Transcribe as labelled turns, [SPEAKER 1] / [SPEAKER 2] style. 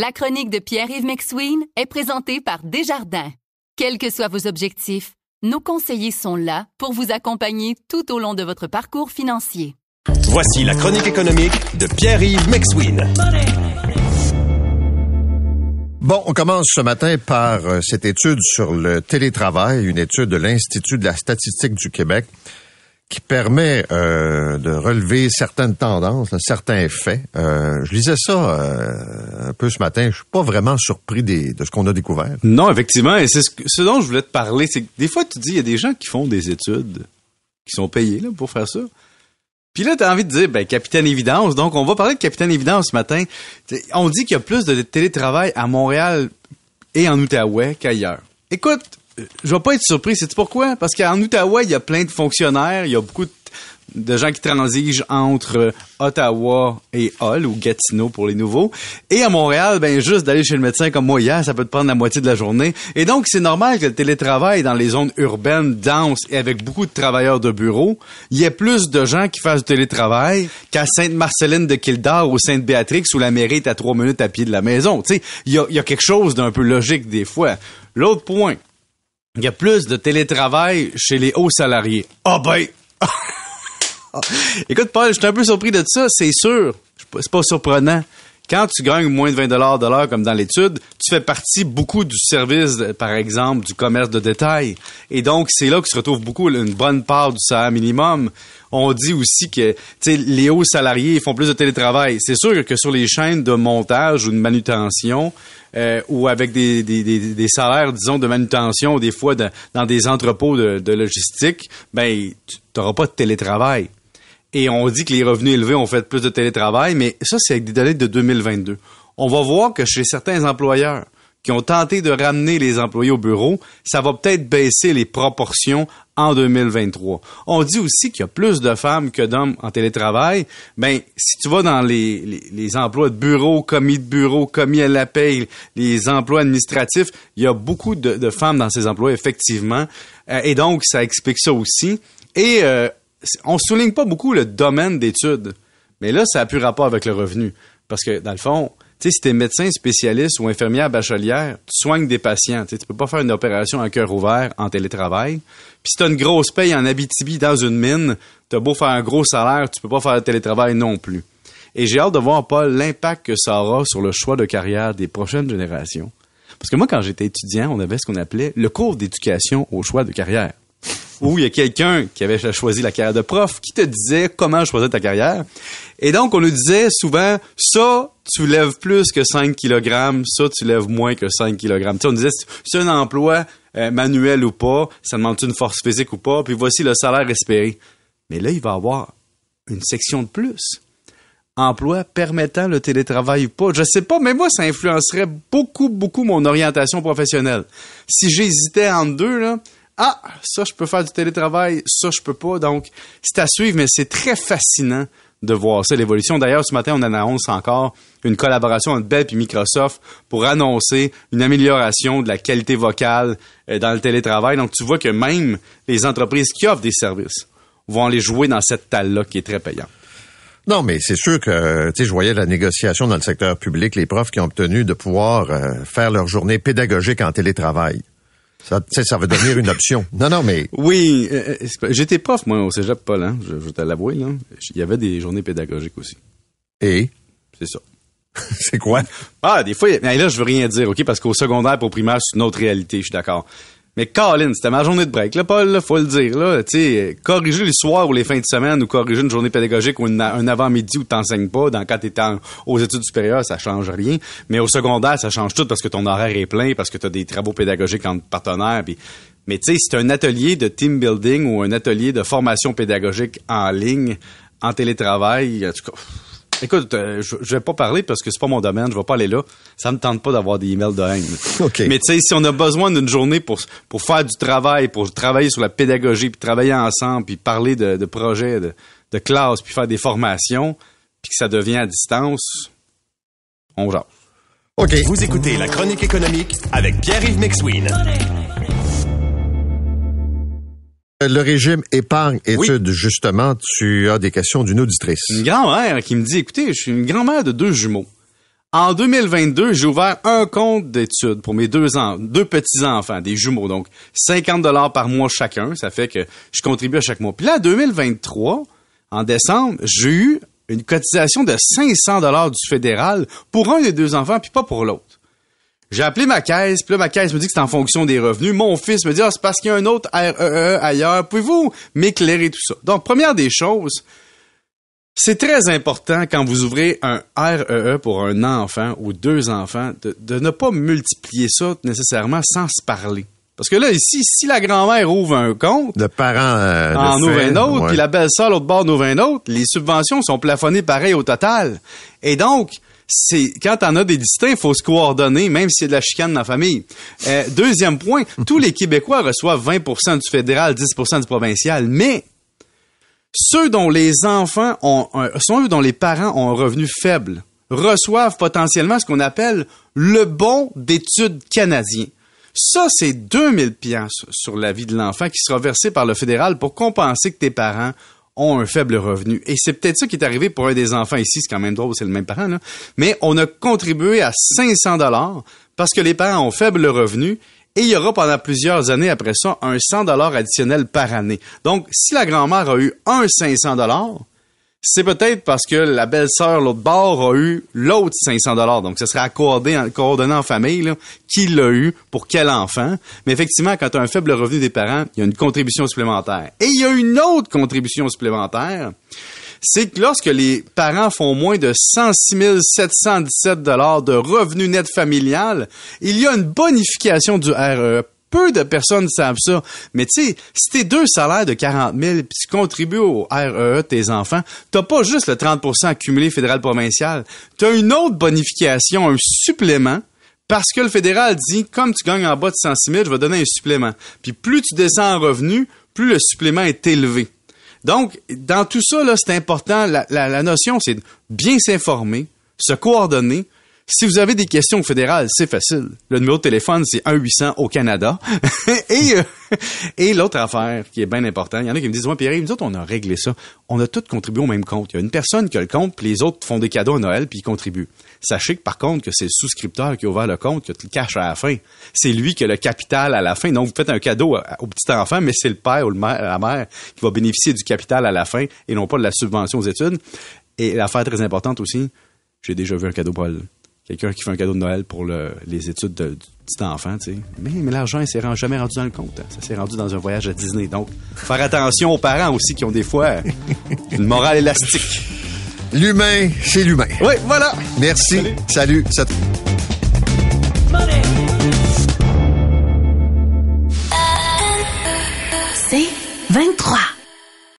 [SPEAKER 1] La chronique de Pierre-Yves McSween est présentée par Desjardins. Quels que soient vos objectifs, nos conseillers sont là pour vous accompagner tout au long de votre parcours financier.
[SPEAKER 2] Voici la chronique économique de Pierre-Yves McSween.
[SPEAKER 3] Bon, on commence ce matin par euh, cette étude sur le télétravail, une étude de l'Institut de la statistique du Québec qui permet euh, de relever certaines tendances, certains faits. Euh, je lisais ça euh, un peu ce matin. Je suis pas vraiment surpris des, de ce qu'on a découvert.
[SPEAKER 4] Non, effectivement. Et c'est ce, ce, dont je voulais te parler. C'est que des fois, tu dis, il y a des gens qui font des études, qui sont payés là, pour faire ça. Puis là, tu as envie de dire, ben, Capitaine Évidence. Donc, on va parler de Capitaine Évidence ce matin. On dit qu'il y a plus de télétravail à Montréal et en Outaouais qu'ailleurs. Écoute, je vais pas être surpris. C'est pourquoi? Parce qu'en Outaouais, il y a plein de fonctionnaires, il y a beaucoup de, gens qui transigent entre Ottawa et Hull ou Gatineau pour les nouveaux. Et à Montréal, ben juste d'aller chez le médecin comme moi hier, ça peut te prendre la moitié de la journée. Et donc c'est normal que le télétravail dans les zones urbaines denses et avec beaucoup de travailleurs de bureau, il y ait plus de gens qui fassent du télétravail qu'à Sainte-Marceline de Kildare ou Sainte-Béatrix où la mairie est à trois minutes à pied de la maison. Tu sais, il y y a quelque chose d'un peu logique des fois. L'autre point, il y a plus de télétravail chez les hauts salariés. Ah ben! Écoute, Paul, je suis un peu surpris de ça, c'est sûr. C'est pas surprenant. Quand tu gagnes moins de 20 dollars de l'heure, comme dans l'étude, tu fais partie beaucoup du service, par exemple, du commerce de détail. Et donc, c'est là que se retrouve beaucoup une bonne part du salaire minimum. On dit aussi que les hauts salariés font plus de télétravail. C'est sûr que sur les chaînes de montage ou de manutention, euh, ou avec des, des, des, salaires, disons, de manutention, des fois dans des entrepôts de, de logistique, ben, tu n'auras pas de télétravail. Et on dit que les revenus élevés ont fait plus de télétravail, mais ça, c'est avec des données de 2022. On va voir que chez certains employeurs qui ont tenté de ramener les employés au bureau, ça va peut-être baisser les proportions en 2023. On dit aussi qu'il y a plus de femmes que d'hommes en télétravail. Ben, si tu vas dans les, les, emplois de bureau, commis de bureau, commis à la paye, les emplois administratifs, il y a beaucoup de, de femmes dans ces emplois, effectivement. Euh, et donc, ça explique ça aussi. Et euh, on souligne pas beaucoup le domaine d'études, mais là, ça a plus rapport avec le revenu. Parce que, dans le fond, tu sais, si médecin spécialiste ou infirmière bachelière, tu soignes des patients. Tu peux pas faire une opération à cœur ouvert en télétravail. Puis si t'as une grosse paye en Abitibi dans une mine, t'as beau faire un gros salaire, tu peux pas faire le télétravail non plus. Et j'ai hâte de voir, Paul, l'impact que ça aura sur le choix de carrière des prochaines générations. Parce que moi, quand j'étais étudiant, on avait ce qu'on appelait le cours d'éducation au choix de carrière où il y a quelqu'un qui avait choisi la carrière de prof qui te disait comment choisir ta carrière. Et donc, on nous disait souvent, ça, tu lèves plus que 5 kg, ça, tu lèves moins que 5 kg. Tu sais, on disait, c'est un emploi euh, manuel ou pas, ça demande une force physique ou pas, puis voici le salaire espéré. Mais là, il va y avoir une section de plus. Emploi permettant le télétravail ou pas. Je sais pas, mais moi, ça influencerait beaucoup, beaucoup mon orientation professionnelle. Si j'hésitais entre deux, là, ah, ça, je peux faire du télétravail, ça, je peux pas. Donc, c'est à suivre, mais c'est très fascinant de voir ça, l'évolution. D'ailleurs, ce matin, on annonce encore une collaboration entre Bell et Microsoft pour annoncer une amélioration de la qualité vocale euh, dans le télétravail. Donc, tu vois que même les entreprises qui offrent des services vont aller jouer dans cette talle-là qui est très payante.
[SPEAKER 3] Non, mais c'est sûr que, tu sais, je voyais la négociation dans le secteur public, les profs qui ont obtenu de pouvoir euh, faire leur journée pédagogique en télétravail. Ça, ça va devenir une option. Non, non, mais...
[SPEAKER 4] Oui, euh, euh, j'étais prof, moi, au cégep Paul, hein, je, je te l'avouer, là. Il y avait des journées pédagogiques aussi.
[SPEAKER 3] Et?
[SPEAKER 4] C'est ça.
[SPEAKER 3] c'est quoi?
[SPEAKER 4] Ah, des fois, mais là, je veux rien dire, OK? Parce qu'au secondaire, pour primaire, c'est une autre réalité, je suis d'accord. Mais Colin, c'était ma journée de break, là, Paul, là, faut le dire, là. Tu sais, corriger les soirs ou les fins de semaine ou corriger une journée pédagogique ou un avant-midi où t'enseignes pas, dans quand t'es aux études supérieures, ça change rien. Mais au secondaire, ça change tout parce que ton horaire est plein, parce que t'as des travaux pédagogiques entre partenaires, mais tu sais, c'est un atelier de team building ou un atelier de formation pédagogique en ligne, en télétravail, en tout cas, Écoute, euh, je, je vais pas parler parce que c'est pas mon domaine, je vais pas aller là. Ça me tente pas d'avoir des emails de haine. Mais tu sais, si on a besoin d'une journée pour pour faire du travail, pour travailler sur la pédagogie, puis travailler ensemble, puis parler de, de projets, de, de classe, puis faire des formations, puis que ça devient à distance, on jase.
[SPEAKER 2] OK. Vous écoutez la chronique économique avec Pierre-Yves McSween.
[SPEAKER 3] Le régime épargne étude, justement, tu as des questions d'une auditrice.
[SPEAKER 4] Une grand-mère qui me dit, écoutez, je suis une grand-mère de deux jumeaux. En 2022, j'ai ouvert un compte d'études pour mes deux, en- deux petits-enfants, des jumeaux. Donc, 50 dollars par mois chacun. Ça fait que je contribue à chaque mois. Puis là, en 2023, en décembre, j'ai eu une cotisation de 500 dollars du fédéral pour un des deux enfants, puis pas pour l'autre. J'ai appelé ma caisse, puis là, ma caisse me dit que c'est en fonction des revenus. Mon fils me dit, ah, c'est parce qu'il y a un autre REE ailleurs. Pouvez-vous m'éclairer tout ça? Donc, première des choses, c'est très important quand vous ouvrez un REE pour un enfant ou deux enfants de, de ne pas multiplier ça nécessairement sans se parler. Parce que là, ici, si la grand-mère ouvre un compte,
[SPEAKER 3] Le parent euh,
[SPEAKER 4] en ouvre un autre, puis la belle-sœur, l'autre bord, ouvre un autre, les subventions sont plafonnées pareil au total. Et donc, c'est quand t'en as des distincts, il faut se coordonner, même s'il y a de la chicane dans la famille. Euh, deuxième point, tous les Québécois reçoivent 20% du fédéral, 10% du provincial, mais ceux dont les enfants ont, un- ceux dont les parents ont un revenu faible reçoivent potentiellement ce qu'on appelle le bon d'études canadien. Ça, c'est 2000 pièces sur la vie de l'enfant qui sera versé par le fédéral pour compenser que tes parents ont un faible revenu. Et c'est peut-être ça qui est arrivé pour un des enfants ici, c'est quand même drôle, c'est le même parent. Mais on a contribué à 500 dollars parce que les parents ont faible revenu et il y aura pendant plusieurs années après ça un 100 dollars additionnel par année. Donc, si la grand-mère a eu un 500 dollars, c'est peut-être parce que la belle-sœur, l'autre bord, a eu l'autre 500 dollars. Donc, ce serait accordé, en- coordonné en famille, là, qui l'a eu, pour quel enfant. Mais effectivement, quand tu as un faible revenu des parents, il y a une contribution supplémentaire. Et il y a une autre contribution supplémentaire. C'est que lorsque les parents font moins de 106 717 dollars de revenus net familial, il y a une bonification du RE. Peu de personnes savent ça. Mais tu sais, si t'es deux salaires de 40 000 puis tu contribues au REE de tes enfants, t'as pas juste le 30% accumulé fédéral-provincial. T'as une autre bonification, un supplément, parce que le fédéral dit, comme tu gagnes en bas de 106 000, je vais donner un supplément. Puis plus tu descends en revenu, plus le supplément est élevé. Donc, dans tout ça, là, c'est important. La, la- la notion, c'est bien s'informer, se coordonner. Si vous avez des questions fédérales, c'est facile. Le numéro de téléphone, c'est 1-800 au Canada. et euh, et l'autre affaire qui est bien important, il y en a qui me disent, ouais, Pierre, nous autres, on a réglé ça. On a tous contribué au même compte. Il y a une personne qui a le compte, puis les autres font des cadeaux à Noël, puis ils contribuent. Sachez que, par contre, que c'est le souscripteur qui a ouvert le compte, qui a le cash à la fin. C'est lui qui a le capital à la fin. Donc, vous faites un cadeau au petit enfant, mais c'est le père ou la mère qui va bénéficier du capital à la fin et non pas de la subvention aux études. Et l'affaire très importante aussi, j'ai déjà vu un cadeau pour elle. Quelqu'un qui fait un cadeau de Noël pour le- les études de- du petit enfant, tu sais. Mais, mais l'argent, il s'est jamais rendu dans le compte. hein. Ça s'est rendu dans un voyage à Disney. Donc, faire attention aux parents aussi qui ont des fois une morale élastique.
[SPEAKER 3] L'humain, c'est l'humain.
[SPEAKER 4] Oui, voilà.
[SPEAKER 3] Merci. Salut. Ça-
[SPEAKER 5] C'est 23.